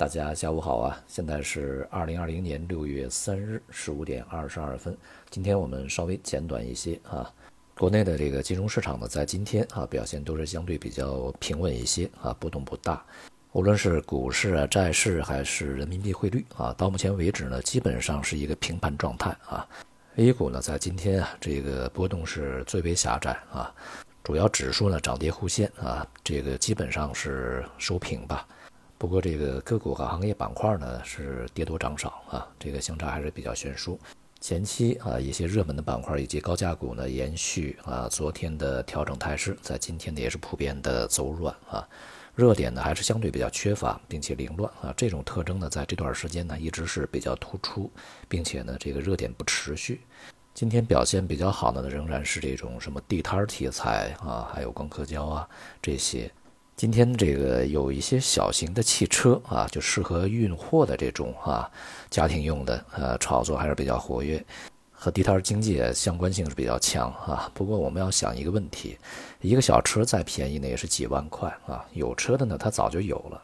大家下午好啊！现在是二零二零年六月三日十五点二十二分。今天我们稍微简短一些啊。国内的这个金融市场呢，在今天啊表现都是相对比较平稳一些啊，波动不大。无论是股市啊、债市还是人民币汇率啊，到目前为止呢，基本上是一个平盘状态啊。A 股呢，在今天啊，这个波动是最为狭窄啊，主要指数呢涨跌互现啊，这个基本上是收平吧。不过，这个个股和行业板块呢是跌多涨少啊，这个相差还是比较悬殊。前期啊，一些热门的板块以及高价股呢，延续啊昨天的调整态势，在今天呢也是普遍的走软啊。热点呢还是相对比较缺乏，并且凌乱啊，这种特征呢在这段时间呢一直是比较突出，并且呢这个热点不持续。今天表现比较好的呢，仍然是这种什么地摊题材啊，还有光刻胶啊这些。今天这个有一些小型的汽车啊，就适合运货的这种啊，家庭用的呃炒作还是比较活跃，和地摊经济相关性是比较强啊。不过我们要想一个问题，一个小车再便宜呢也是几万块啊，有车的呢他早就有了。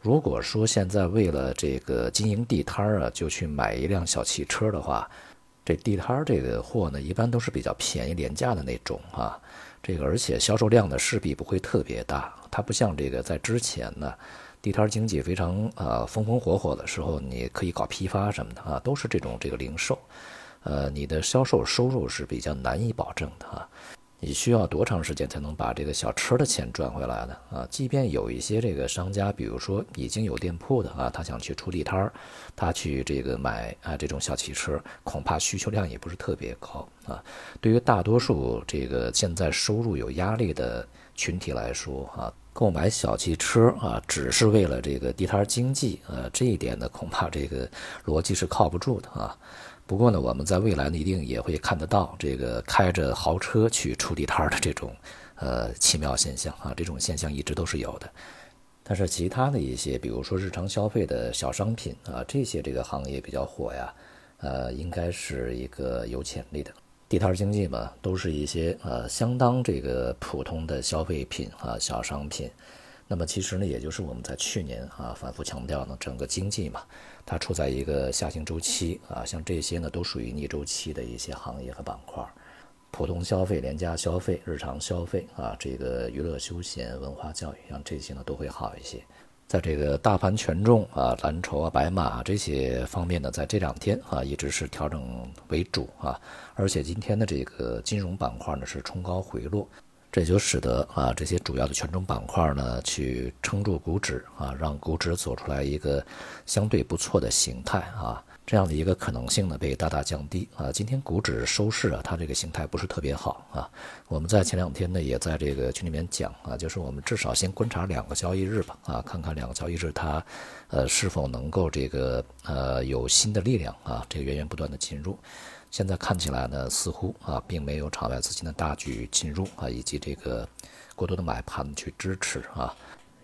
如果说现在为了这个经营地摊儿啊，就去买一辆小汽车的话，这地摊儿这个货呢，一般都是比较便宜廉价的那种啊。这个而且销售量呢势必不会特别大，它不像这个在之前呢，地摊经济非常啊风风火火的时候，你可以搞批发什么的啊，都是这种这个零售，呃，你的销售收入是比较难以保证的啊。你需要多长时间才能把这个小车的钱赚回来呢？啊，即便有一些这个商家，比如说已经有店铺的啊，他想去出地摊儿，他去这个买啊这种小汽车，恐怕需求量也不是特别高啊。对于大多数这个现在收入有压力的群体来说啊，购买小汽车啊，只是为了这个地摊经济啊，这一点呢，恐怕这个逻辑是靠不住的啊。不过呢，我们在未来呢，一定也会看得到这个开着豪车去出地摊的这种，呃，奇妙现象啊。这种现象一直都是有的。但是其他的一些，比如说日常消费的小商品啊，这些这个行业比较火呀，呃，应该是一个有潜力的。地摊经济嘛，都是一些呃相当这个普通的消费品啊，小商品。那么其实呢，也就是我们在去年啊反复强调呢，整个经济嘛，它处在一个下行周期啊，像这些呢都属于逆周期的一些行业和板块，普通消费、廉价消费、日常消费啊，这个娱乐休闲、文化教育，像这些呢都会好一些。在这个大盘权重啊、蓝筹啊、白马这些方面呢，在这两天啊一直是调整为主啊，而且今天的这个金融板块呢是冲高回落。这就使得啊这些主要的权重板块呢去撑住股指啊，让股指走出来一个相对不错的形态啊，这样的一个可能性呢被大大降低啊。今天股指收市啊，它这个形态不是特别好啊。我们在前两天呢也在这个群里面讲啊，就是我们至少先观察两个交易日吧啊，看看两个交易日它呃是否能够这个呃有新的力量啊，这个源源不断的进入。现在看起来呢，似乎啊，并没有场外资金的大举进入啊，以及这个过多的买盘去支持啊。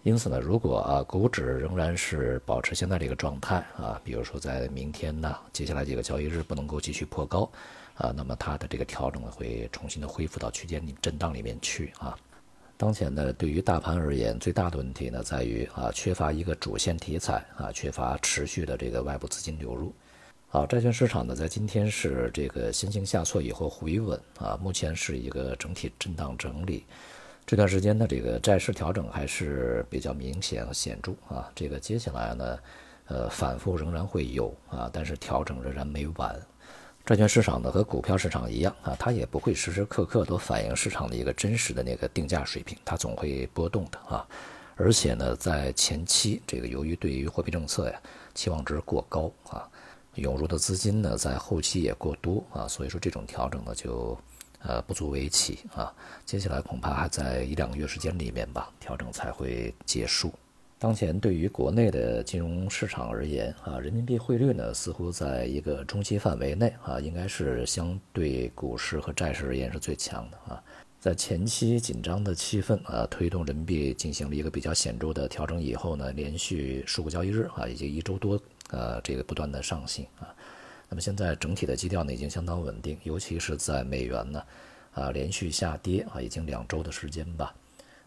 因此呢，如果啊，股指仍然是保持现在这个状态啊，比如说在明天呢，接下来几个交易日不能够继续破高啊，那么它的这个调整呢，会重新的恢复到区间里震荡里面去啊。当前呢，对于大盘而言，最大的问题呢，在于啊，缺乏一个主线题材啊，缺乏持续的这个外部资金流入。好，债券市场呢，在今天是这个先行下挫以后回稳啊，目前是一个整体震荡整理。这段时间的这个债市调整还是比较明显和显著啊。这个接下来呢，呃，反复仍然会有啊，但是调整仍然没完。债券市场呢和股票市场一样啊，它也不会时时刻刻都反映市场的一个真实的那个定价水平，它总会波动的啊。而且呢，在前期这个由于对于货币政策呀期望值过高啊。涌入的资金呢，在后期也过多啊，所以说这种调整呢，就呃不足为奇啊。接下来恐怕还在一两个月时间里面吧，调整才会结束。当前对于国内的金融市场而言啊，人民币汇率呢，似乎在一个中期范围内啊，应该是相对股市和债市而言是最强的啊。在前期紧张的气氛啊，推动人民币进行了一个比较显著的调整以后呢，连续数个交易日啊，以及一周多。呃，这个不断的上行啊，那么现在整体的基调呢已经相当稳定，尤其是在美元呢，啊连续下跌啊，已经两周的时间吧，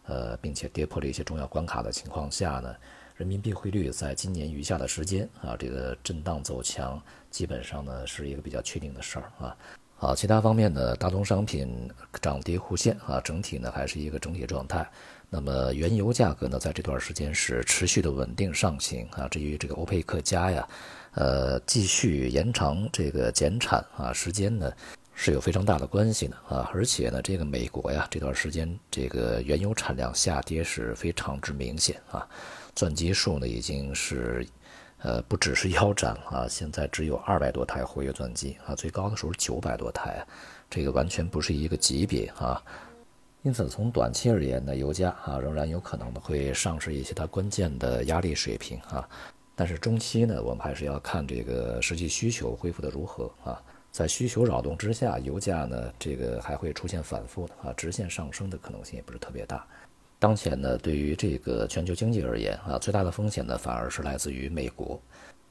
呃，并且跌破了一些重要关卡的情况下呢，人民币汇率在今年余下的时间啊，这个震荡走强，基本上呢是一个比较确定的事儿啊。好，其他方面呢，大宗商品涨跌互现啊，整体呢还是一个整体状态。那么原油价格呢，在这段时间是持续的稳定上行啊。至于这个欧佩克加呀，呃，继续延长这个减产啊时间呢，是有非常大的关系的啊。而且呢，这个美国呀，这段时间这个原油产量下跌是非常之明显啊，钻机数呢已经是，呃，不只是腰斩啊，现在只有二百多台活跃钻机啊，最高的时候九百多台，这个完全不是一个级别啊。因此，从短期而言呢，油价啊仍然有可能的会上市一些它关键的压力水平啊。但是中期呢，我们还是要看这个实际需求恢复的如何啊。在需求扰动之下，油价呢这个还会出现反复的啊，直线上升的可能性也不是特别大。当前呢，对于这个全球经济而言啊，最大的风险呢反而是来自于美国。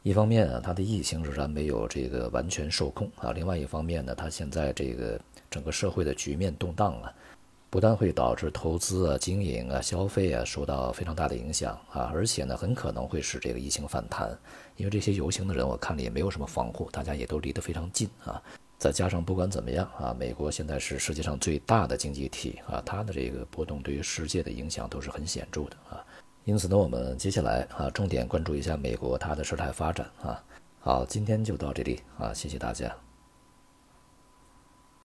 一方面啊，它的疫情仍然没有这个完全受控啊；另外一方面呢，它现在这个整个社会的局面动荡啊。不但会导致投资啊、经营啊、消费啊受到非常大的影响啊，而且呢，很可能会使这个疫情反弹，因为这些游行的人，我看了也没有什么防护，大家也都离得非常近啊。再加上不管怎么样啊，美国现在是世界上最大的经济体啊，它的这个波动对于世界的影响都是很显著的啊。因此呢，我们接下来啊，重点关注一下美国它的事态发展啊。好，今天就到这里啊，谢谢大家。